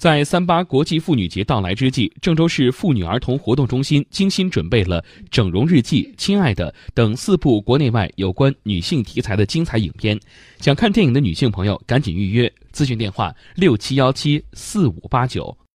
在三八国际妇女节到来之际郑州市妇女儿童活动中心精心准备了整容日记亲爱的等四部国内外有关女性题材的精彩影片。想看电影的女性朋友赶紧预约咨询电话六七幺七四五八九。